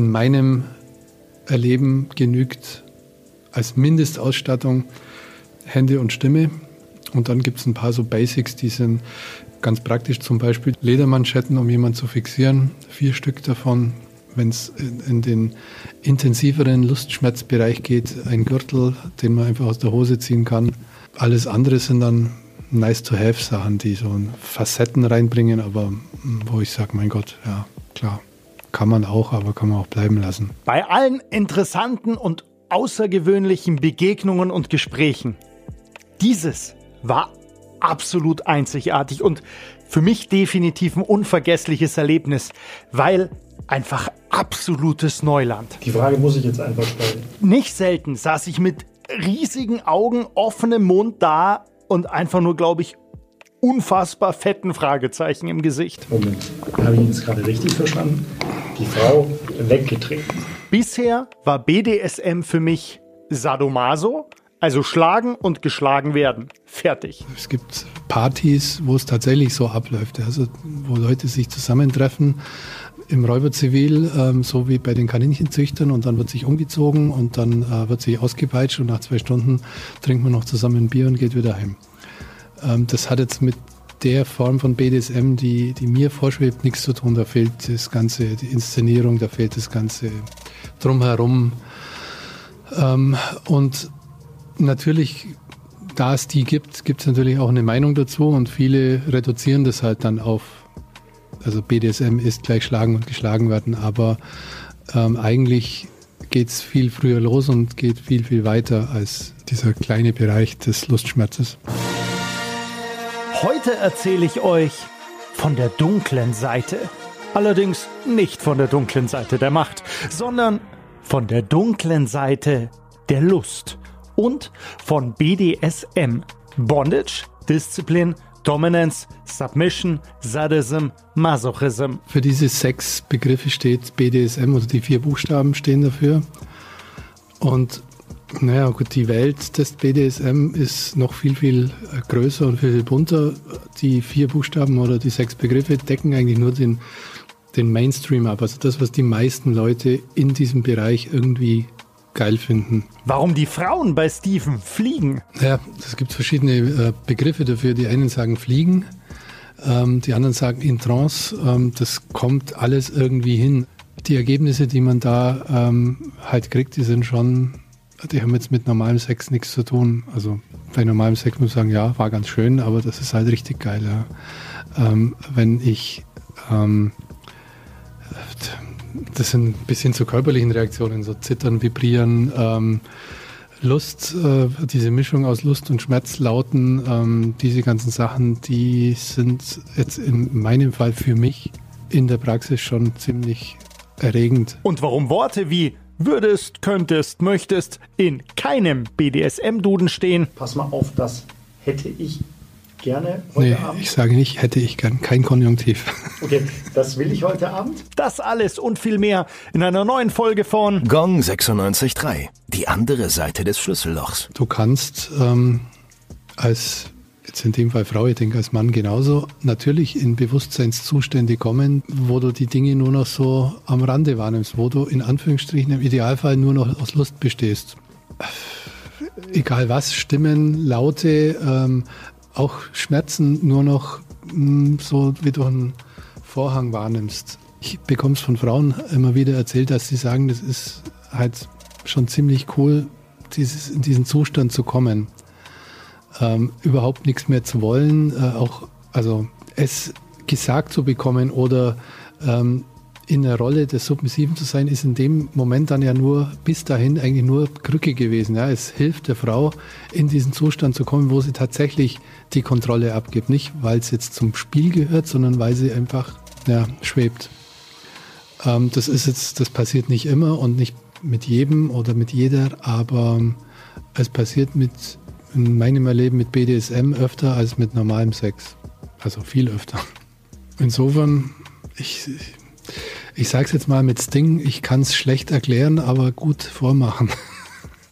in meinem Erleben genügt als Mindestausstattung Hände und Stimme. Und dann gibt es ein paar so Basics, die sind ganz praktisch, zum Beispiel Ledermanschetten, um jemanden zu fixieren. Vier Stück davon. Wenn es in den intensiveren Lustschmerzbereich geht, ein Gürtel, den man einfach aus der Hose ziehen kann. Alles andere sind dann nice-to-have-Sachen, die so Facetten reinbringen, aber wo ich sage, mein Gott, ja, klar, kann man auch, aber kann man auch bleiben lassen. Bei allen interessanten und außergewöhnlichen Begegnungen und Gesprächen, dieses war absolut einzigartig und für mich definitiv ein unvergessliches Erlebnis, weil einfach absolutes Neuland. Die Frage muss ich jetzt einfach stellen. Nicht selten saß ich mit riesigen Augen, offenem Mund da und einfach nur, glaube ich, unfassbar fetten Fragezeichen im Gesicht. Moment, habe ich das gerade richtig verstanden? Die Frau weggetreten. Bisher war BDSM für mich Sadomaso, also schlagen und geschlagen werden. Fertig. Es gibt Partys, wo es tatsächlich so abläuft, also wo Leute sich zusammentreffen im Räuberzivil, ähm, so wie bei den Kaninchenzüchtern und dann wird sich umgezogen und dann äh, wird sich ausgepeitscht und nach zwei Stunden trinkt man noch zusammen ein Bier und geht wieder heim. Ähm, das hat jetzt mit der Form von BDSM, die, die mir vorschwebt, nichts zu tun. Da fehlt das Ganze, die Inszenierung, da fehlt das Ganze drumherum. Ähm, und natürlich, da es die gibt, gibt es natürlich auch eine Meinung dazu und viele reduzieren das halt dann auf, also BDSM ist gleich schlagen und geschlagen werden, aber ähm, eigentlich geht es viel früher los und geht viel, viel weiter als dieser kleine Bereich des Lustschmerzes. Heute erzähle ich euch von der dunklen Seite. Allerdings nicht von der dunklen Seite der Macht, sondern von der dunklen Seite der Lust und von BDSM. Bondage, Disziplin, Dominance, Submission, Sadism, Masochism. Für diese sechs Begriffe steht BDSM, also die vier Buchstaben stehen dafür. Und naja, gut, die Welt des BDSM ist noch viel, viel äh, größer und viel, viel bunter. Die vier Buchstaben oder die sechs Begriffe decken eigentlich nur den, den Mainstream ab. Also das, was die meisten Leute in diesem Bereich irgendwie geil finden. Warum die Frauen bei Steven fliegen? Ja, es gibt verschiedene äh, Begriffe dafür. Die einen sagen fliegen, ähm, die anderen sagen in Trance. Ähm, das kommt alles irgendwie hin. Die Ergebnisse, die man da ähm, halt kriegt, die sind schon die haben jetzt mit normalem Sex nichts zu tun. Also bei normalem Sex muss ich sagen, ja, war ganz schön, aber das ist halt richtig geil. Ja. Ähm, wenn ich, ähm, das sind ein bisschen zu körperlichen Reaktionen, so Zittern, Vibrieren, ähm, Lust, äh, diese Mischung aus Lust und Schmerzlauten, ähm, diese ganzen Sachen, die sind jetzt in meinem Fall für mich in der Praxis schon ziemlich erregend. Und warum Worte wie würdest, könntest, möchtest in keinem BDSM-Duden stehen. Pass mal auf, das hätte ich gerne heute nee, Abend. Ich sage nicht, hätte ich gern, kein Konjunktiv. Okay, das will ich heute Abend. Das alles und viel mehr in einer neuen Folge von Gong 96.3. Die andere Seite des Schlüssellochs. Du kannst ähm, als jetzt in dem Fall Frau, ich denke als Mann genauso, natürlich in Bewusstseinszustände kommen, wo du die Dinge nur noch so am Rande wahrnimmst, wo du in Anführungsstrichen im Idealfall nur noch aus Lust bestehst. Egal was, Stimmen, Laute, ähm, auch Schmerzen nur noch mh, hm, so wie du einen Vorhang wahrnimmst. Ich bekomme es von Frauen immer wieder erzählt, dass sie sagen, das ist halt schon ziemlich cool, dieses, in diesen Zustand zu kommen ähm, überhaupt nichts mehr zu wollen, äh, auch also es gesagt zu bekommen oder ähm, in der Rolle des Submissiven zu sein, ist in dem Moment dann ja nur bis dahin eigentlich nur Krücke gewesen. Ja. Es hilft der Frau, in diesen Zustand zu kommen, wo sie tatsächlich die Kontrolle abgibt. Nicht, weil es jetzt zum Spiel gehört, sondern weil sie einfach ja, schwebt. Ähm, das ist jetzt, das passiert nicht immer und nicht mit jedem oder mit jeder, aber es passiert mit in meinem Erleben mit BDSM öfter als mit normalem Sex. Also viel öfter. Insofern, ich, ich sage es jetzt mal mit Sting, ich kann es schlecht erklären, aber gut vormachen.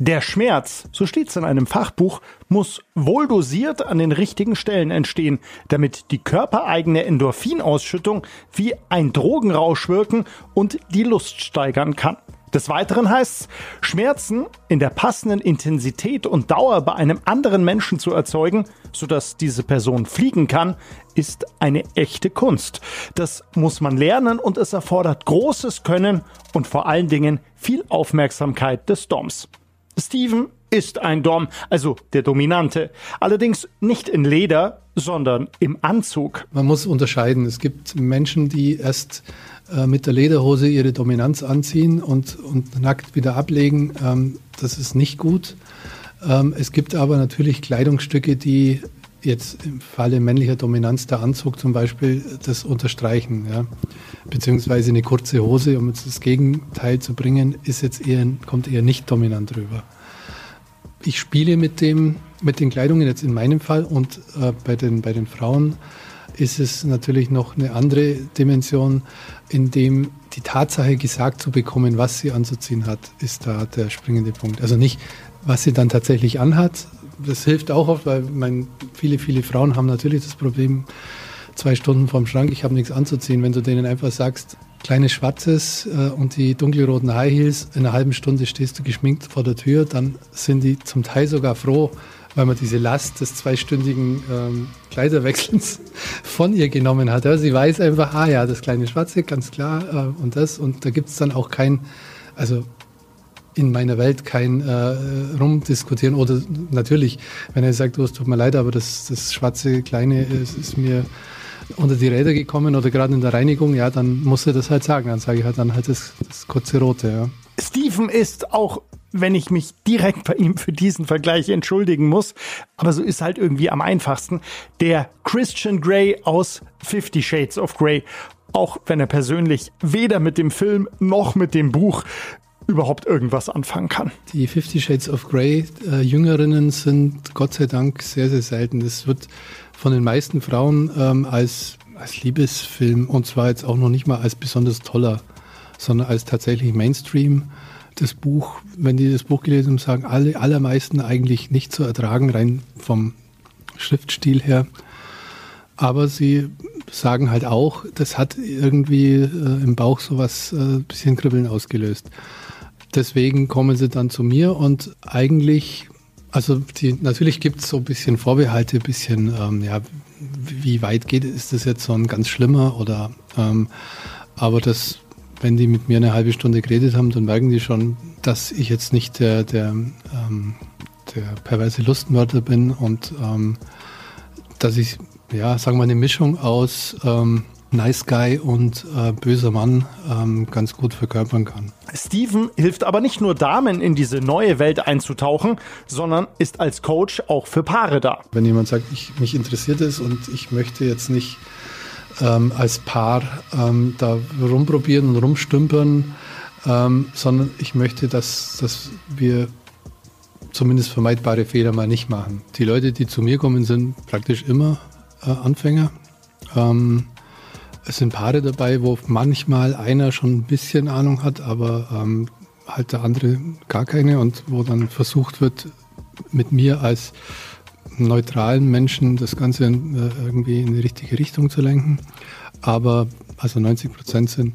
Der Schmerz, so steht es in einem Fachbuch, muss wohl dosiert an den richtigen Stellen entstehen, damit die körpereigene Endorphinausschüttung wie ein Drogenrausch wirken und die Lust steigern kann. Des Weiteren heißt es, Schmerzen in der passenden Intensität und Dauer bei einem anderen Menschen zu erzeugen, sodass diese Person fliegen kann, ist eine echte Kunst. Das muss man lernen und es erfordert großes Können und vor allen Dingen viel Aufmerksamkeit des Doms. Steven ist ein Dom, also der Dominante. Allerdings nicht in Leder, sondern im Anzug. Man muss unterscheiden. Es gibt Menschen, die erst äh, mit der Lederhose ihre Dominanz anziehen und, und nackt wieder ablegen. Ähm, das ist nicht gut. Ähm, es gibt aber natürlich Kleidungsstücke, die jetzt im Falle männlicher Dominanz der Anzug zum Beispiel das unterstreichen, ja. beziehungsweise eine kurze Hose, um jetzt das Gegenteil zu bringen, ist jetzt eher, kommt eher nicht dominant rüber. Ich spiele mit dem, mit den Kleidungen jetzt in meinem Fall und äh, bei den, bei den Frauen ist es natürlich noch eine andere Dimension, in dem die Tatsache gesagt zu bekommen, was sie anzuziehen hat, ist da der springende Punkt. Also nicht, was sie dann tatsächlich anhat. Das hilft auch oft, weil mein, viele, viele Frauen haben natürlich das Problem, zwei Stunden vorm Schrank, ich habe nichts anzuziehen. Wenn du denen einfach sagst, kleines Schwarzes äh, und die dunkelroten High Heels, in einer halben Stunde stehst du geschminkt vor der Tür, dann sind die zum Teil sogar froh, weil man diese Last des zweistündigen ähm, Kleiderwechselns von ihr genommen hat. Ja, sie weiß einfach, ah ja, das kleine Schwarze, ganz klar, äh, und das. Und da gibt es dann auch kein, also in meiner Welt kein äh, Rumdiskutieren. Oder natürlich, wenn er sagt, oh, es tut mir leid, aber das, das schwarze Kleine ist, ist mir unter die Räder gekommen oder gerade in der Reinigung, ja, dann muss er das halt sagen. Dann sage ich halt dann halt das, das kurze Rote, ja. Stephen ist auch wenn ich mich direkt bei ihm für diesen Vergleich entschuldigen muss, aber so ist halt irgendwie am einfachsten, der Christian Grey aus Fifty Shades of Grey. Auch wenn er persönlich weder mit dem Film noch mit dem Buch überhaupt irgendwas anfangen kann. Die Fifty Shades of Grey äh, Jüngerinnen sind Gott sei Dank sehr, sehr selten. Das wird von den meisten Frauen ähm, als, als Liebesfilm und zwar jetzt auch noch nicht mal als besonders toller, sondern als tatsächlich Mainstream das Buch, wenn die das Buch gelesen haben, sagen alle allermeisten eigentlich nicht zu ertragen, rein vom Schriftstil her. Aber sie sagen halt auch, das hat irgendwie äh, im Bauch sowas ein äh, bisschen Kribbeln ausgelöst. Deswegen kommen sie dann zu mir und eigentlich, also die, natürlich gibt es so ein bisschen Vorbehalte, ein bisschen, ähm, ja, wie weit geht, ist das jetzt so ein ganz schlimmer oder, ähm, aber das wenn die mit mir eine halbe Stunde geredet haben, dann merken die schon, dass ich jetzt nicht der, der, ähm, der perverse Lustmörder bin und ähm, dass ich, ja, sagen wir eine Mischung aus ähm, Nice Guy und äh, böser Mann ähm, ganz gut verkörpern kann. Steven hilft aber nicht nur Damen in diese neue Welt einzutauchen, sondern ist als Coach auch für Paare da. Wenn jemand sagt, ich, mich interessiert es und ich möchte jetzt nicht ähm, als Paar ähm, da rumprobieren und rumstümpern, ähm, sondern ich möchte, dass, dass wir zumindest vermeidbare Fehler mal nicht machen. Die Leute, die zu mir kommen, sind praktisch immer äh, Anfänger. Ähm, es sind Paare dabei, wo manchmal einer schon ein bisschen Ahnung hat, aber ähm, halt der andere gar keine und wo dann versucht wird, mit mir als neutralen Menschen das Ganze äh, irgendwie in die richtige Richtung zu lenken. Aber also 90 Prozent sind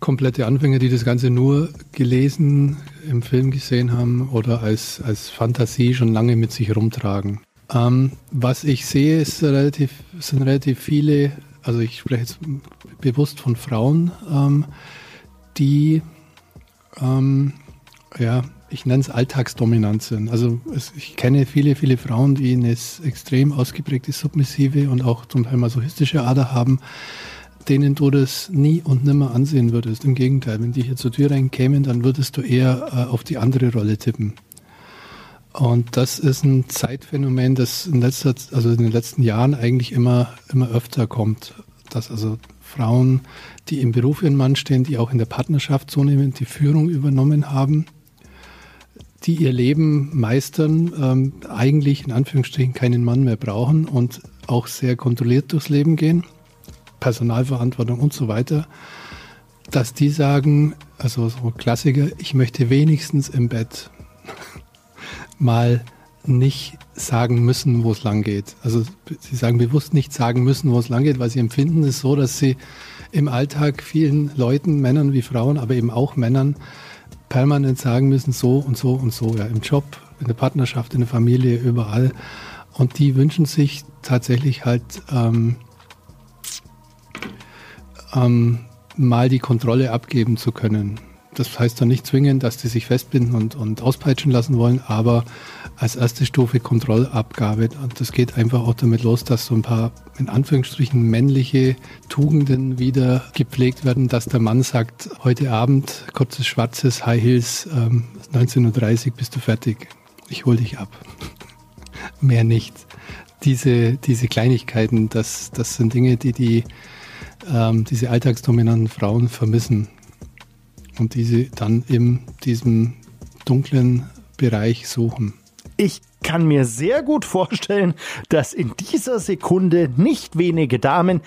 komplette Anfänger, die das Ganze nur gelesen, im Film gesehen haben oder als, als Fantasie schon lange mit sich rumtragen. Ähm, was ich sehe, ist relativ, sind relativ viele, also ich spreche jetzt bewusst von Frauen, ähm, die ähm, ja, ich nenne es alltagsdominant sind. Also es, ich kenne viele, viele Frauen, die eine extrem ausgeprägte submissive und auch zum Teil masochistische Ader haben, denen du das nie und nimmer ansehen würdest. Im Gegenteil, wenn die hier zur Tür reinkämen, dann würdest du eher äh, auf die andere Rolle tippen. Und das ist ein Zeitphänomen, das in, letzter, also in den letzten Jahren eigentlich immer, immer öfter kommt. Dass also Frauen, die im Beruf ihren Mann stehen, die auch in der Partnerschaft zunehmend die Führung übernommen haben, die ihr Leben meistern, ähm, eigentlich in Anführungsstrichen keinen Mann mehr brauchen und auch sehr kontrolliert durchs Leben gehen, Personalverantwortung und so weiter, dass die sagen, also so Klassiker, ich möchte wenigstens im Bett mal nicht sagen müssen, wo es lang geht. Also sie sagen bewusst nicht sagen müssen, wo es lang geht, weil sie empfinden es so, dass sie im Alltag vielen Leuten, Männern wie Frauen, aber eben auch Männern permanent sagen müssen, so und so und so, ja, im Job, in der Partnerschaft, in der Familie, überall. Und die wünschen sich tatsächlich halt ähm, ähm, mal die Kontrolle abgeben zu können. Das heißt dann nicht zwingend, dass die sich festbinden und, und auspeitschen lassen wollen, aber als erste Stufe Kontrollabgabe. Und das geht einfach auch damit los, dass so ein paar, in Anführungsstrichen, männliche Tugenden wieder gepflegt werden, dass der Mann sagt, heute Abend, kurzes schwarzes High Heels, ähm, 19.30 Uhr bist du fertig. Ich hol dich ab. Mehr nicht. Diese, diese Kleinigkeiten, das, das sind Dinge, die, die ähm, diese alltagsdominanten Frauen vermissen und diese dann in diesem dunklen Bereich suchen. Ich kann mir sehr gut vorstellen, dass in dieser Sekunde nicht wenige Damen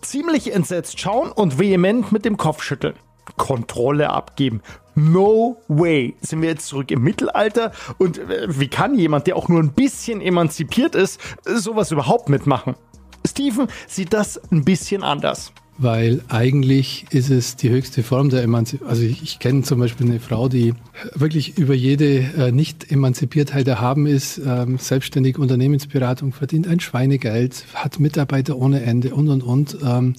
ziemlich entsetzt schauen und vehement mit dem Kopf schütteln. Kontrolle abgeben. No way. Sind wir jetzt zurück im Mittelalter? Und äh, wie kann jemand, der auch nur ein bisschen emanzipiert ist, sowas überhaupt mitmachen? Stephen sieht das ein bisschen anders weil eigentlich ist es die höchste Form der Emanzipation. Also ich, ich kenne zum Beispiel eine Frau, die wirklich über jede äh, Nicht-Emanzipiertheit erhaben ist, ähm, selbstständig Unternehmensberatung, verdient ein Schweinegeld, hat Mitarbeiter ohne Ende und, und, und. Ähm,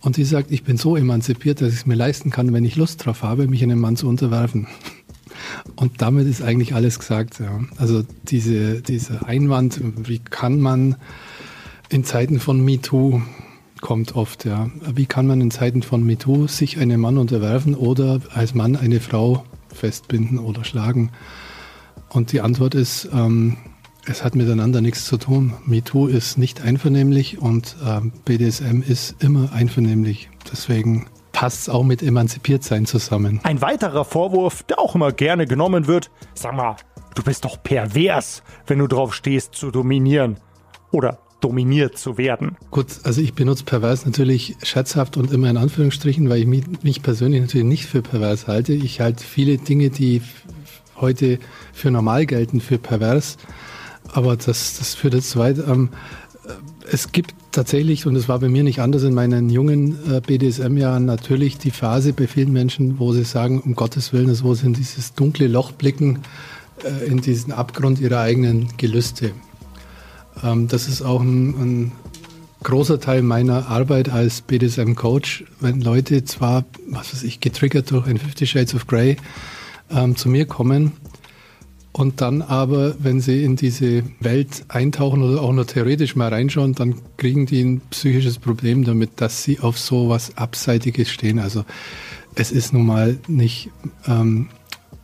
und die sagt, ich bin so emanzipiert, dass ich es mir leisten kann, wenn ich Lust drauf habe, mich einem Mann zu unterwerfen. Und damit ist eigentlich alles gesagt. Ja. Also diese, dieser Einwand, wie kann man in Zeiten von MeToo kommt oft, ja. Wie kann man in Zeiten von MeToo sich einem Mann unterwerfen oder als Mann eine Frau festbinden oder schlagen? Und die Antwort ist, ähm, es hat miteinander nichts zu tun. MeToo ist nicht einvernehmlich und ähm, BDSM ist immer einvernehmlich. Deswegen passt es auch mit emanzipiert sein zusammen. Ein weiterer Vorwurf, der auch immer gerne genommen wird, sag mal, du bist doch pervers, wenn du drauf stehst zu dominieren. Oder dominiert zu werden. Gut, also ich benutze pervers natürlich scherzhaft und immer in Anführungsstrichen, weil ich mich, mich persönlich natürlich nicht für pervers halte. Ich halte viele Dinge, die heute für normal gelten, für pervers. Aber das, das führt jetzt zu weit. Ähm, es gibt tatsächlich, und es war bei mir nicht anders in meinen jungen äh, BDSM-Jahren, natürlich die Phase bei vielen Menschen, wo sie sagen, um Gottes Willen, wo sie in dieses dunkle Loch blicken, äh, in diesen Abgrund ihrer eigenen Gelüste. Ähm, das ist auch ein, ein großer Teil meiner Arbeit als BDSM-Coach, wenn Leute zwar, was weiß ich, getriggert durch ein Fifty Shades of Grey ähm, zu mir kommen und dann aber, wenn sie in diese Welt eintauchen oder auch nur theoretisch mal reinschauen, dann kriegen die ein psychisches Problem damit, dass sie auf so was Abseitiges stehen. Also es ist nun mal nicht ähm,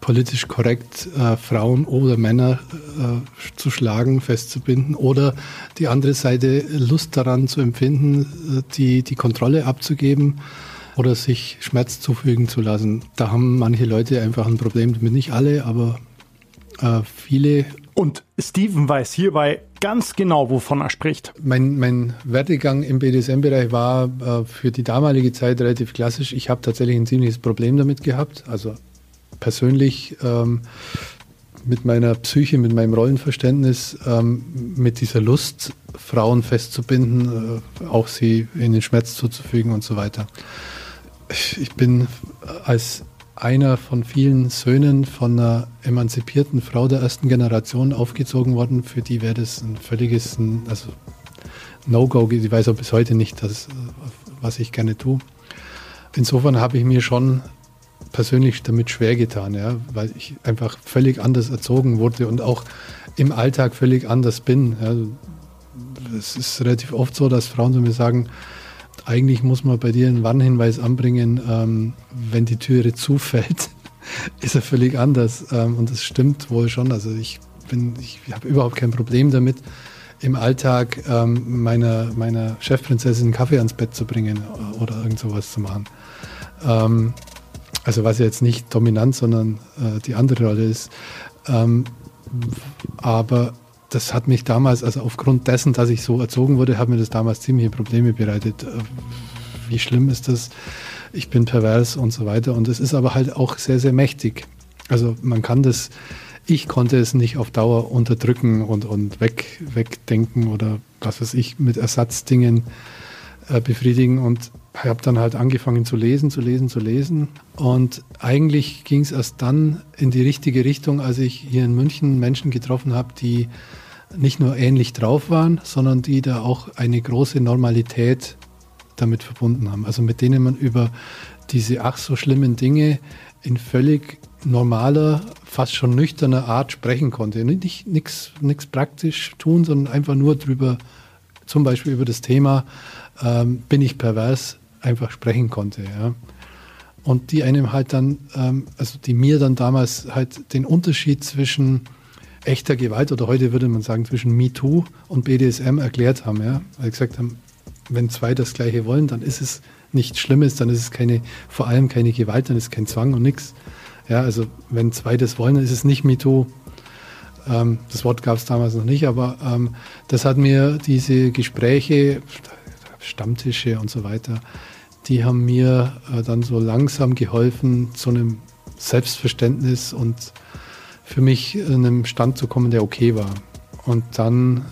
politisch korrekt, äh, Frauen oder Männer äh, zu schlagen, festzubinden oder die andere Seite Lust daran zu empfinden, äh, die, die Kontrolle abzugeben oder sich Schmerz zufügen zu lassen. Da haben manche Leute einfach ein Problem damit. Nicht alle, aber äh, viele. Und Steven weiß hierbei ganz genau, wovon er spricht. Mein, mein Werdegang im BDSM-Bereich war äh, für die damalige Zeit relativ klassisch. Ich habe tatsächlich ein ziemliches Problem damit gehabt. Also persönlich ähm, mit meiner Psyche, mit meinem Rollenverständnis, ähm, mit dieser Lust, Frauen festzubinden, äh, auch sie in den Schmerz zuzufügen und so weiter. Ich bin als einer von vielen Söhnen von einer emanzipierten Frau der ersten Generation aufgezogen worden. Für die wäre das ein völliges also No-Go. Sie weiß auch bis heute nicht, dass, was ich gerne tue. Insofern habe ich mir schon persönlich damit schwer getan, ja, weil ich einfach völlig anders erzogen wurde und auch im Alltag völlig anders bin. Ja. Es ist relativ oft so, dass Frauen zu mir sagen, eigentlich muss man bei dir einen Warnhinweis anbringen, ähm, wenn die Türe zufällt, ist er völlig anders. Ähm, und das stimmt wohl schon. Also ich bin, ich habe überhaupt kein Problem damit, im Alltag ähm, meiner, meiner Chefprinzessin einen Kaffee ans Bett zu bringen oder irgend sowas zu machen. Ähm, also was jetzt nicht dominant, sondern äh, die andere Rolle ist. Ähm, aber das hat mich damals, also aufgrund dessen, dass ich so erzogen wurde, hat mir das damals ziemliche Probleme bereitet. Äh, wie schlimm ist das? Ich bin pervers und so weiter. Und es ist aber halt auch sehr, sehr mächtig. Also man kann das ich konnte es nicht auf Dauer unterdrücken und, und weg, wegdenken oder was weiß ich, mit Ersatzdingen äh, befriedigen. Und habe dann halt angefangen zu lesen, zu lesen, zu lesen. Und eigentlich ging es erst dann in die richtige Richtung, als ich hier in München Menschen getroffen habe, die nicht nur ähnlich drauf waren, sondern die da auch eine große Normalität damit verbunden haben. Also mit denen man über diese ach so schlimmen Dinge in völlig normaler, fast schon nüchterner Art sprechen konnte. Nicht nichts praktisch tun, sondern einfach nur drüber, zum Beispiel über das Thema, ähm, bin ich pervers, einfach sprechen konnte. Ja. Und die einem halt dann, ähm, also die mir dann damals halt den Unterschied zwischen echter Gewalt oder heute würde man sagen zwischen MeToo und BDSM erklärt haben. Ja. Weil gesagt haben, wenn zwei das Gleiche wollen, dann ist es nichts Schlimmes, dann ist es keine, vor allem keine Gewalt, dann ist kein Zwang und nichts. Ja, also wenn zwei das wollen, dann ist es nicht MeToo. Ähm, das Wort gab es damals noch nicht, aber ähm, das hat mir diese Gespräche, Stammtische und so weiter, die haben mir äh, dann so langsam geholfen, zu einem Selbstverständnis und für mich in einem Stand zu kommen, der okay war. Und dann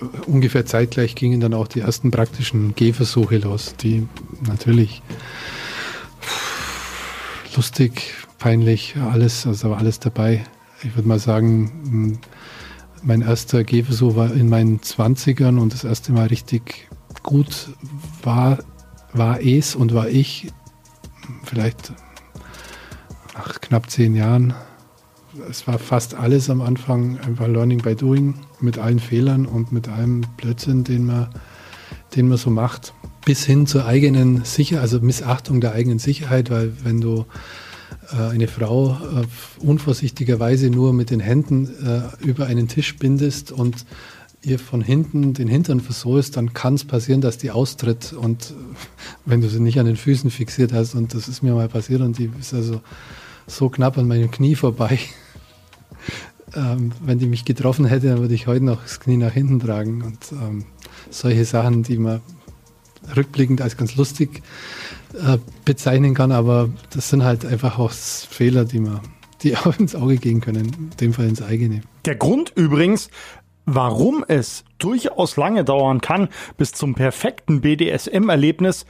äh, ungefähr zeitgleich gingen dann auch die ersten praktischen Gehversuche los, die natürlich lustig, peinlich, alles, also alles dabei. Ich würde mal sagen, mein erster Gehversuch war in meinen 20ern und das erste Mal richtig gut war, war es und war ich vielleicht nach knapp zehn Jahren. Es war fast alles am Anfang einfach Learning by Doing mit allen Fehlern und mit allem Blödsinn, den man, den man so macht. Bis hin zur eigenen Sicherheit, also Missachtung der eigenen Sicherheit, weil wenn du äh, eine Frau äh, unvorsichtigerweise nur mit den Händen äh, über einen Tisch bindest und ihr von hinten den Hintern versohlst, dann kann es passieren, dass die austritt und wenn du sie nicht an den Füßen fixiert hast und das ist mir mal passiert und die ist also so knapp an meinem Knie vorbei. ähm, wenn die mich getroffen hätte, dann würde ich heute noch das Knie nach hinten tragen und ähm, solche Sachen, die man rückblickend als ganz lustig äh, bezeichnen kann, aber das sind halt einfach auch Fehler, die man die auch ins Auge gehen können, in dem Fall ins eigene. Der Grund übrigens, warum es durchaus lange dauern kann bis zum perfekten BDSM-Erlebnis,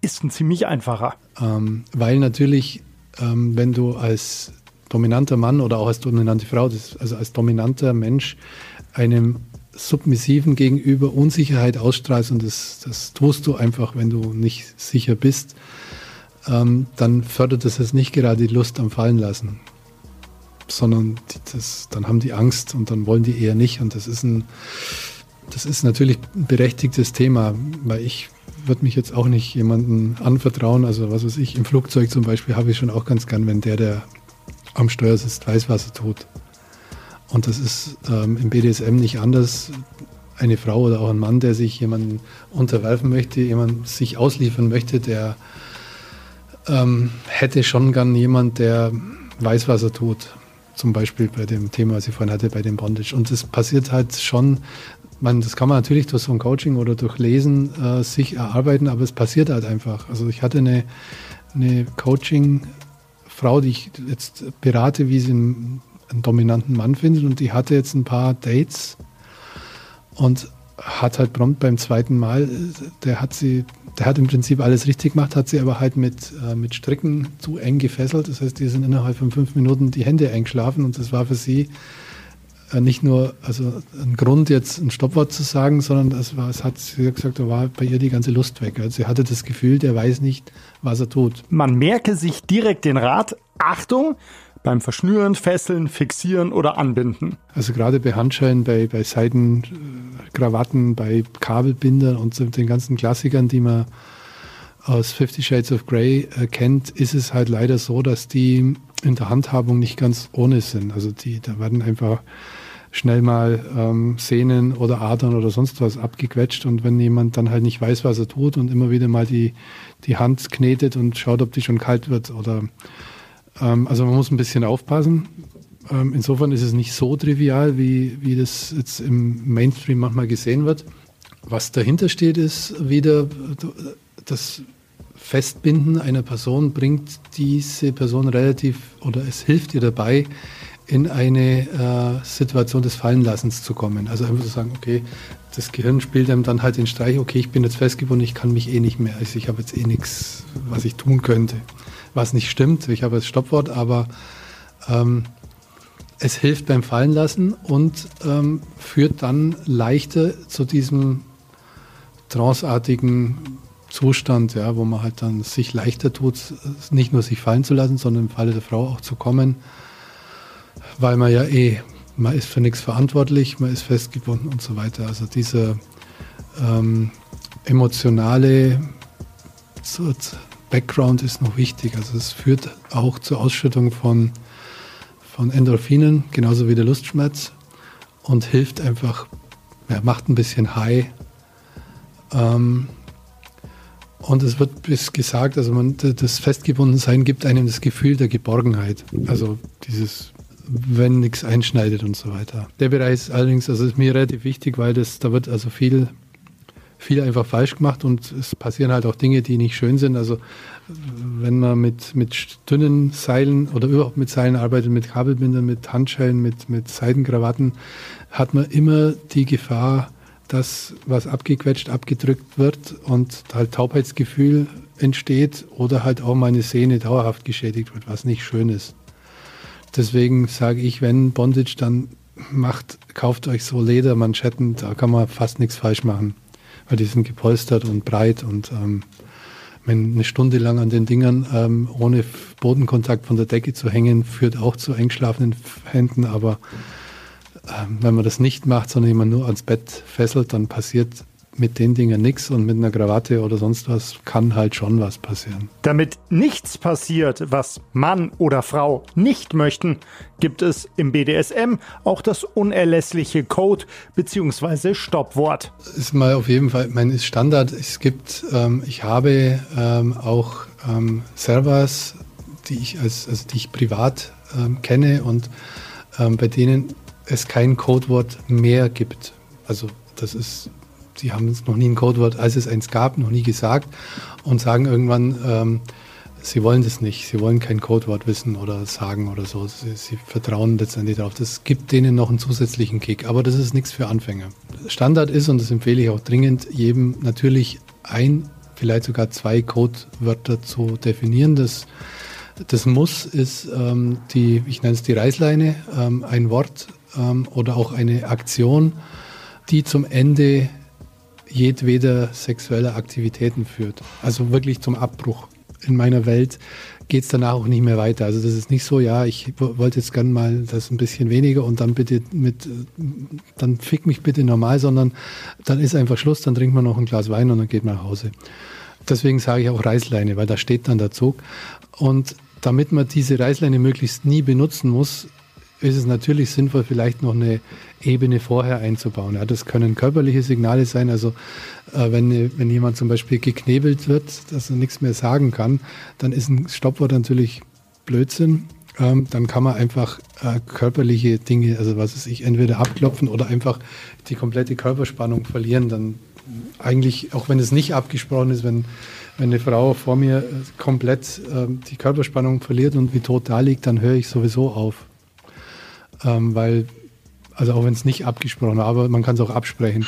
ist ein ziemlich einfacher. Ähm, weil natürlich, ähm, wenn du als dominanter Mann oder auch als dominante Frau, das, also als dominanter Mensch einem Submissiven gegenüber Unsicherheit ausstrahlst und das, das tust du einfach, wenn du nicht sicher bist, ähm, dann fördert das jetzt nicht gerade die Lust am Fallen lassen, sondern das, dann haben die Angst und dann wollen die eher nicht und das ist ein, das ist natürlich ein berechtigtes Thema, weil ich würde mich jetzt auch nicht jemandem anvertrauen, also was weiß ich, im Flugzeug zum Beispiel habe ich schon auch ganz gern, wenn der, der am Steuer sitzt, weiß, was er tut. Und das ist ähm, im BDSM nicht anders. Eine Frau oder auch ein Mann, der sich jemandem unterwerfen möchte, jemand sich ausliefern möchte, der ähm, hätte schon gern jemand, der weiß, was er tut. Zum Beispiel bei dem Thema, was ich vorhin hatte, bei dem Bondage. Und das passiert halt schon, man, das kann man natürlich durch so ein Coaching oder durch Lesen äh, sich erarbeiten, aber es passiert halt einfach. Also ich hatte eine, eine Coaching-Frau, die ich jetzt berate, wie sie einen dominanten Mann findet und die hatte jetzt ein paar Dates und hat halt prompt beim zweiten Mal, der hat sie, der hat im Prinzip alles richtig gemacht, hat sie aber halt mit, äh, mit Stricken zu eng gefesselt. Das heißt, die sind innerhalb von fünf Minuten die Hände eingeschlafen und das war für sie äh, nicht nur also ein Grund, jetzt ein Stoppwort zu sagen, sondern das war, es hat sie gesagt, da war bei ihr die ganze Lust weg. Also sie hatte das Gefühl, der weiß nicht, was er tut. Man merke sich direkt den Rat, Achtung, beim Verschnüren, Fesseln, Fixieren oder Anbinden. Also gerade bei Handschellen, bei, bei Seidenkrawatten, bei Kabelbindern und so den ganzen Klassikern, die man aus Fifty Shades of Grey äh, kennt, ist es halt leider so, dass die in der Handhabung nicht ganz ohne sind. Also die, da werden einfach schnell mal ähm, Sehnen oder Adern oder sonst was abgequetscht und wenn jemand dann halt nicht weiß, was er tut und immer wieder mal die, die Hand knetet und schaut, ob die schon kalt wird oder also man muss ein bisschen aufpassen. Ähm, insofern ist es nicht so trivial, wie, wie das jetzt im Mainstream manchmal gesehen wird. Was dahinter steht, ist wieder das Festbinden einer Person bringt diese Person relativ oder es hilft ihr dabei, in eine äh, Situation des Fallenlassens zu kommen. Also einfach zu sagen, okay, das Gehirn spielt einem dann halt den Streich, okay, ich bin jetzt festgebunden, ich kann mich eh nicht mehr, also ich habe jetzt eh nichts, was ich tun könnte. Was nicht stimmt, ich habe das Stoppwort, aber ähm, es hilft beim Fallenlassen und ähm, führt dann leichter zu diesem tranceartigen Zustand, ja, wo man halt dann sich leichter tut, nicht nur sich fallen zu lassen, sondern im Falle der Frau auch zu kommen, weil man ja eh, man ist für nichts verantwortlich, man ist festgebunden und so weiter. Also dieser ähm, emotionale Background ist noch wichtig. Also es führt auch zur Ausschüttung von, von Endorphinen, genauso wie der Lustschmerz und hilft einfach, ja, macht ein bisschen high. Ähm, und es wird bis gesagt, also man, das Festgebundensein gibt einem das Gefühl der Geborgenheit. Also dieses, wenn nichts einschneidet und so weiter. Der Bereich ist allerdings, also ist mir relativ wichtig, weil das, da wird also viel, viel einfach falsch gemacht und es passieren halt auch Dinge, die nicht schön sind. Also wenn man mit, mit dünnen Seilen oder überhaupt mit Seilen arbeitet, mit Kabelbindern, mit Handschellen, mit, mit Seidenkrawatten, hat man immer die Gefahr, dass was abgequetscht, abgedrückt wird und halt Taubheitsgefühl entsteht oder halt auch meine Sehne dauerhaft geschädigt wird, was nicht schön ist. Deswegen sage ich, wenn Bondage, dann macht, kauft euch so Ledermanschetten, da kann man fast nichts falsch machen, weil die sind gepolstert und breit und ähm, wenn eine Stunde lang an den Dingern ähm, ohne Bodenkontakt von der Decke zu hängen, führt auch zu eingeschlafenen Händen, aber ähm, wenn man das nicht macht, sondern jemand nur ans Bett fesselt, dann passiert mit den Dingen nichts und mit einer Krawatte oder sonst was kann halt schon was passieren. Damit nichts passiert, was Mann oder Frau nicht möchten, gibt es im BDSM auch das unerlässliche Code bzw. Stoppwort. Ist mal auf jeden Fall mein Standard. Es gibt, ähm, ich habe ähm, auch ähm, Servers, die ich als, also die ich privat ähm, kenne und ähm, bei denen es kein Codewort mehr gibt. Also das ist, sie haben noch nie ein Codewort, als es eins gab, noch nie gesagt und sagen irgendwann, ähm, sie wollen das nicht, sie wollen kein Codewort wissen oder sagen oder so. Sie, sie vertrauen letztendlich darauf. Das gibt denen noch einen zusätzlichen Kick, aber das ist nichts für Anfänger. Standard ist, und das empfehle ich auch dringend, jedem natürlich ein, vielleicht sogar zwei Codewörter zu definieren. Das das Muss ist ähm, die, ich nenne es die Reißleine, ähm, ein Wort, ähm, oder auch eine Aktion, die zum Ende jedweder sexueller Aktivitäten führt. Also wirklich zum Abbruch. In meiner Welt geht es danach auch nicht mehr weiter. Also das ist nicht so, ja, ich wollte jetzt gern mal das ein bisschen weniger und dann bitte mit, dann fick mich bitte normal, sondern dann ist einfach Schluss, dann trinkt man noch ein Glas Wein und dann geht man nach Hause. Deswegen sage ich auch Reißleine, weil da steht dann der Zug. Und damit man diese Reißleine möglichst nie benutzen muss, ist es natürlich sinnvoll, vielleicht noch eine Ebene vorher einzubauen. Ja, das können körperliche Signale sein. Also äh, wenn, wenn jemand zum Beispiel geknebelt wird, dass er nichts mehr sagen kann, dann ist ein Stoppwort natürlich Blödsinn. Ähm, dann kann man einfach äh, körperliche Dinge, also was weiß ich, entweder abklopfen oder einfach die komplette Körperspannung verlieren. Dann eigentlich, auch wenn es nicht abgesprochen ist, wenn, wenn eine Frau vor mir äh, komplett äh, die Körperspannung verliert und wie tot da liegt, dann höre ich sowieso auf ähm, weil, also auch wenn es nicht abgesprochen ist, aber man kann es auch absprechen.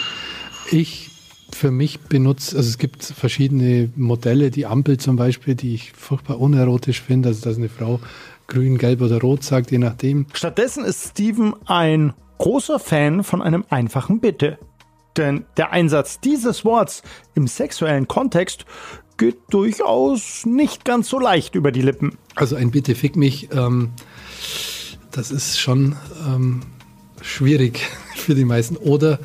Ich für mich benutze, also es gibt verschiedene Modelle, die Ampel zum Beispiel, die ich furchtbar unerotisch finde, also dass eine Frau grün, gelb oder rot sagt, je nachdem. Stattdessen ist Steven ein großer Fan von einem einfachen Bitte. Denn der Einsatz dieses Worts im sexuellen Kontext geht durchaus nicht ganz so leicht über die Lippen. Also ein Bitte fick mich ähm, das ist schon ähm, schwierig für die meisten. Oder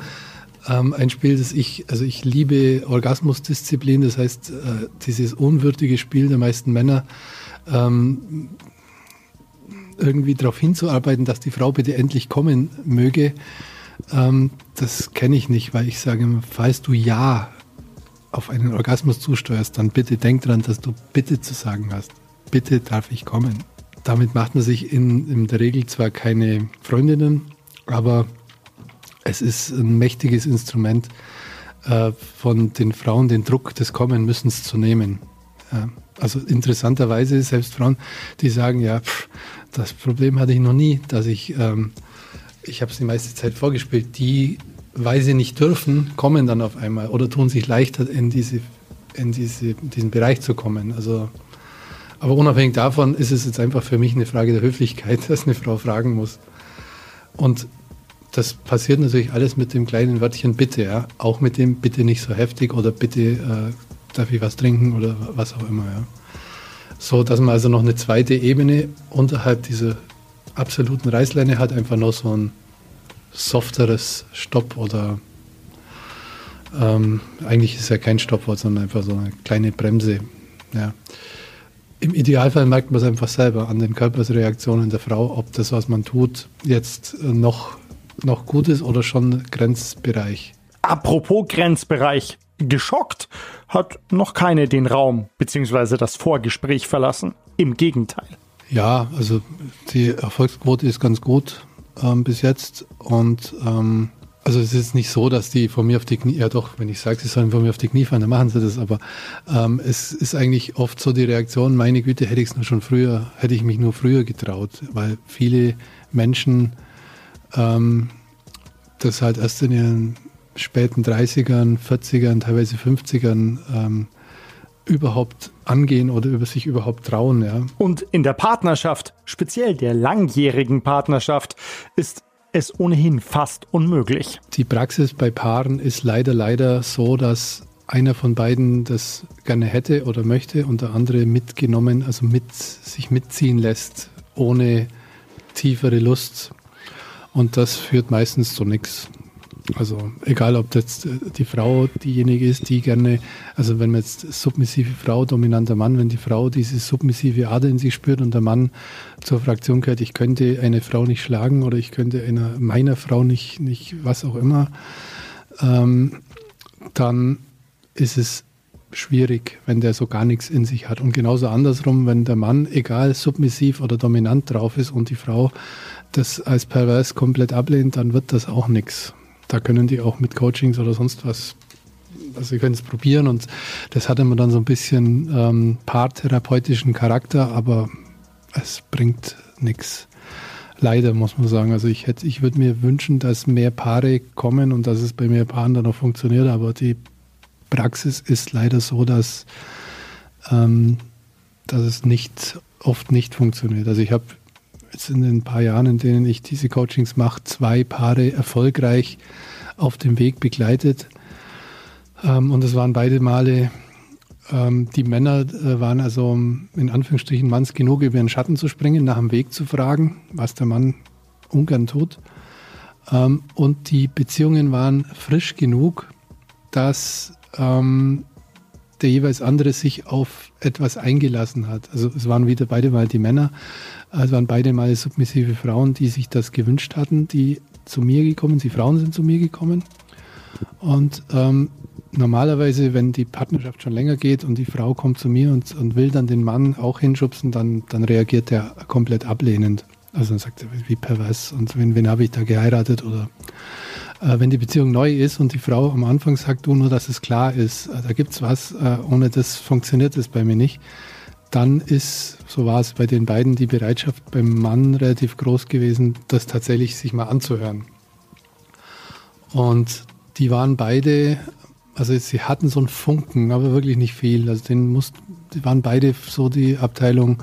ähm, ein Spiel, das ich, also ich liebe Orgasmusdisziplin, das heißt, äh, dieses unwürdige Spiel der meisten Männer, ähm, irgendwie darauf hinzuarbeiten, dass die Frau bitte endlich kommen möge, ähm, das kenne ich nicht, weil ich sage, falls du Ja auf einen Orgasmus zusteuerst, dann bitte denk dran, dass du bitte zu sagen hast. Bitte darf ich kommen. Damit macht man sich in, in der Regel zwar keine Freundinnen, aber es ist ein mächtiges Instrument, äh, von den Frauen den Druck des Kommenmüssens zu nehmen. Ja, also interessanterweise selbst Frauen, die sagen, ja, pff, das Problem hatte ich noch nie, dass ich, ähm, ich habe es die meiste Zeit vorgespielt, die, weil sie nicht dürfen, kommen dann auf einmal oder tun sich leichter in, diese, in diese, diesen Bereich zu kommen. Also, aber unabhängig davon ist es jetzt einfach für mich eine Frage der Höflichkeit, dass eine Frau fragen muss. Und das passiert natürlich alles mit dem kleinen Wörtchen bitte, ja. Auch mit dem bitte nicht so heftig oder bitte äh, darf ich was trinken oder was auch immer, ja. So, dass man also noch eine zweite Ebene unterhalb dieser absoluten Reißleine hat, einfach noch so ein softeres Stopp oder ähm, eigentlich ist ja kein Stoppwort, sondern einfach so eine kleine Bremse. Ja. Im Idealfall merkt man es einfach selber an den Körpersreaktionen der Frau, ob das, was man tut, jetzt noch, noch gut ist oder schon Grenzbereich. Apropos Grenzbereich. Geschockt hat noch keine den Raum bzw. das Vorgespräch verlassen. Im Gegenteil. Ja, also die Erfolgsquote ist ganz gut ähm, bis jetzt. Und ähm, also es ist nicht so, dass die von mir auf die Knie, ja doch, wenn ich sage, sie sollen von mir auf die Knie fallen, dann machen sie das. Aber ähm, es ist eigentlich oft so die Reaktion, meine Güte, hätte ich es nur schon früher, hätte ich mich nur früher getraut, weil viele Menschen ähm, das halt erst in ihren späten 30ern, 40ern, teilweise 50ern ähm, überhaupt angehen oder über sich überhaupt trauen. Ja. Und in der Partnerschaft, speziell der langjährigen Partnerschaft, ist es ohnehin fast unmöglich. Die Praxis bei Paaren ist leider, leider so, dass einer von beiden das gerne hätte oder möchte und der andere mitgenommen, also mit sich mitziehen lässt, ohne tiefere Lust. Und das führt meistens zu nichts. Also egal, ob jetzt die Frau diejenige ist, die gerne, also wenn man jetzt submissive Frau, dominanter Mann, wenn die Frau diese submissive Ader in sich spürt und der Mann zur Fraktion gehört, ich könnte eine Frau nicht schlagen oder ich könnte einer meiner Frau nicht, nicht was auch immer, ähm, dann ist es schwierig, wenn der so gar nichts in sich hat. Und genauso andersrum, wenn der Mann, egal submissiv oder dominant drauf ist und die Frau das als pervers komplett ablehnt, dann wird das auch nichts da können die auch mit Coachings oder sonst was, also sie können es probieren und das hat immer dann so ein bisschen ähm, paartherapeutischen Charakter, aber es bringt nichts. Leider muss man sagen. Also ich hätte, ich würde mir wünschen, dass mehr Paare kommen und dass es bei mehr Paaren dann auch funktioniert, aber die Praxis ist leider so, dass, ähm, dass es nicht oft nicht funktioniert. Also ich habe jetzt in den paar Jahren, in denen ich diese Coachings mache, zwei Paare erfolgreich auf dem Weg begleitet. Ähm, und es waren beide Male, ähm, die Männer äh, waren also in Anführungsstrichen manns genug, über ihren Schatten zu springen, nach dem Weg zu fragen, was der Mann ungern tut. Ähm, und die Beziehungen waren frisch genug, dass der jeweils andere sich auf etwas eingelassen hat. Also es waren wieder beide mal die Männer, es waren beide mal submissive Frauen, die sich das gewünscht hatten, die zu mir gekommen sind. Die Frauen sind zu mir gekommen. Und ähm, normalerweise, wenn die Partnerschaft schon länger geht und die Frau kommt zu mir und, und will dann den Mann auch hinschubsen, dann, dann reagiert der komplett ablehnend. Also dann sagt er, wie pervers und wen, wen habe ich da geheiratet oder äh, wenn die Beziehung neu ist und die Frau am Anfang sagt, du nur, dass es klar ist, äh, da gibt's was, äh, ohne das funktioniert es bei mir nicht, dann ist, so war es bei den beiden, die Bereitschaft beim Mann relativ groß gewesen, das tatsächlich sich mal anzuhören. Und die waren beide, also sie hatten so einen Funken, aber wirklich nicht viel. Also den mussten, die waren beide so die Abteilung,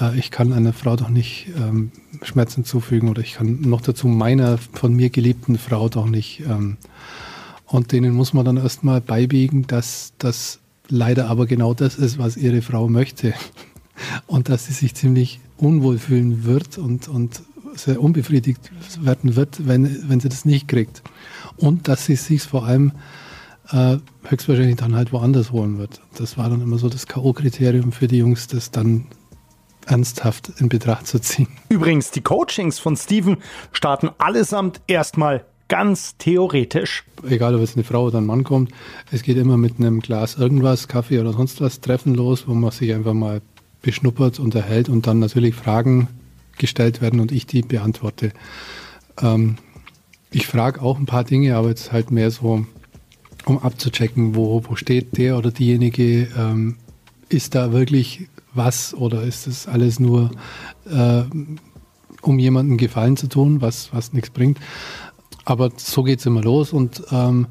äh, ich kann einer Frau doch nicht ähm, Schmerzen zufügen oder ich kann noch dazu meiner von mir geliebten Frau doch nicht. Ähm, und denen muss man dann erstmal beibiegen, dass das leider aber genau das ist, was ihre Frau möchte. Und dass sie sich ziemlich unwohl fühlen wird und, und sehr unbefriedigt werden wird, wenn, wenn sie das nicht kriegt. Und dass sie sich vor allem äh, höchstwahrscheinlich dann halt woanders holen wird. Das war dann immer so das K.O.-Kriterium für die Jungs, das dann ernsthaft in Betracht zu ziehen. Übrigens, die Coachings von Steven starten allesamt erstmal ganz theoretisch. Egal, ob es eine Frau oder ein Mann kommt, es geht immer mit einem Glas irgendwas, Kaffee oder sonst was, Treffen los, wo man sich einfach mal beschnuppert, unterhält und dann natürlich Fragen gestellt werden und ich die beantworte. Ähm, ich frage auch ein paar Dinge, aber jetzt halt mehr so, um abzuchecken, wo, wo steht der oder diejenige, ähm, ist da wirklich was oder ist es alles nur, äh, um jemandem Gefallen zu tun, was, was nichts bringt. Aber so geht es immer los und ähm,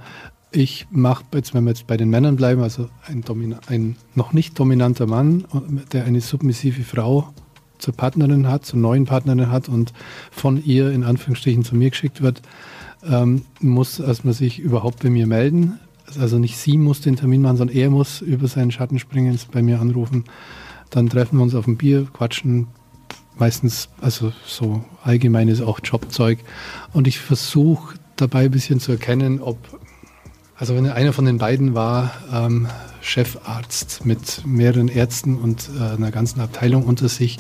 ich mache jetzt, wenn wir jetzt bei den Männern bleiben, also ein, ein, noch nicht dominanter Mann, der eine submissive Frau zur Partnerin hat, zur neuen Partnerin hat und von ihr in Anführungsstrichen zu mir geschickt wird, ähm, muss erstmal sich überhaupt bei mir melden. Also nicht sie muss den Termin machen, sondern er muss über seinen Schatten springen, bei mir anrufen. Dann treffen wir uns auf ein Bier, quatschen, meistens, also so allgemeines auch Jobzeug. Und ich versuche dabei ein bisschen zu erkennen, ob, also wenn einer von den beiden war ähm, Chefarzt mit mehreren Ärzten und äh, einer ganzen Abteilung unter sich,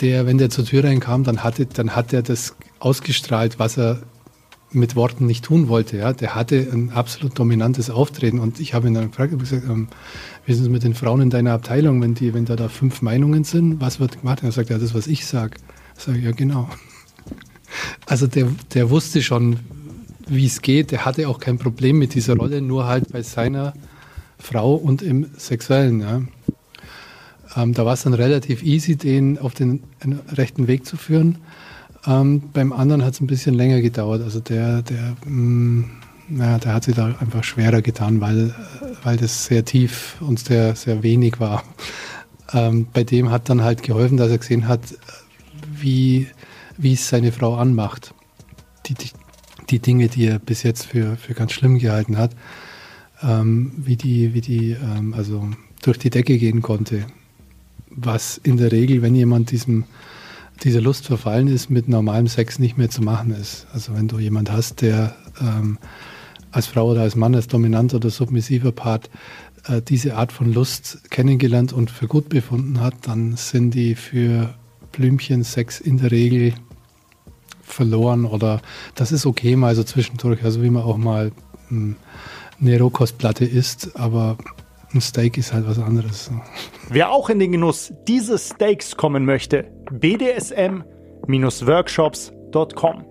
der, wenn der zur Tür reinkam, dann hatte, dann hat er das ausgestrahlt, was er mit Worten nicht tun wollte. Ja, der hatte ein absolut dominantes Auftreten und ich habe ihn dann gefragt, gesagt, ähm, wie ist es mit den Frauen in deiner Abteilung, wenn die, wenn da da fünf Meinungen sind, was wird gemacht? er sagt, ja, das was ich sage. Ich sage, ja genau. Also der, der wusste schon, wie es geht. Der hatte auch kein Problem mit dieser Rolle, nur halt bei seiner Frau und im Sexuellen. Ja. Ähm, da war es dann relativ easy, den auf den rechten Weg zu führen. Ähm, beim anderen hat es ein bisschen länger gedauert. Also der, der, mh, mm, ja, der hat sich da einfach schwerer getan, weil, weil das sehr tief und sehr, sehr wenig war. Ähm, bei dem hat dann halt geholfen, dass er gesehen hat, wie, wie es seine Frau anmacht. Die, die, die Dinge, die er bis jetzt für, für ganz schlimm gehalten hat, ähm, wie die, wie die ähm, also durch die Decke gehen konnte. Was in der Regel, wenn jemand diesem diese Lust verfallen ist, mit normalem Sex nicht mehr zu machen ist. Also wenn du jemand hast, der ähm, als Frau oder als Mann, als dominanter oder submissiver Part äh, diese Art von Lust kennengelernt und für gut befunden hat, dann sind die für Blümchen-Sex in der Regel verloren oder das ist okay mal so zwischendurch, also wie man auch mal hm, eine Rohkostplatte isst, aber ein Steak ist halt was anderes. Wer auch in den Genuss dieses Steaks kommen möchte, bdsm-workshops.com.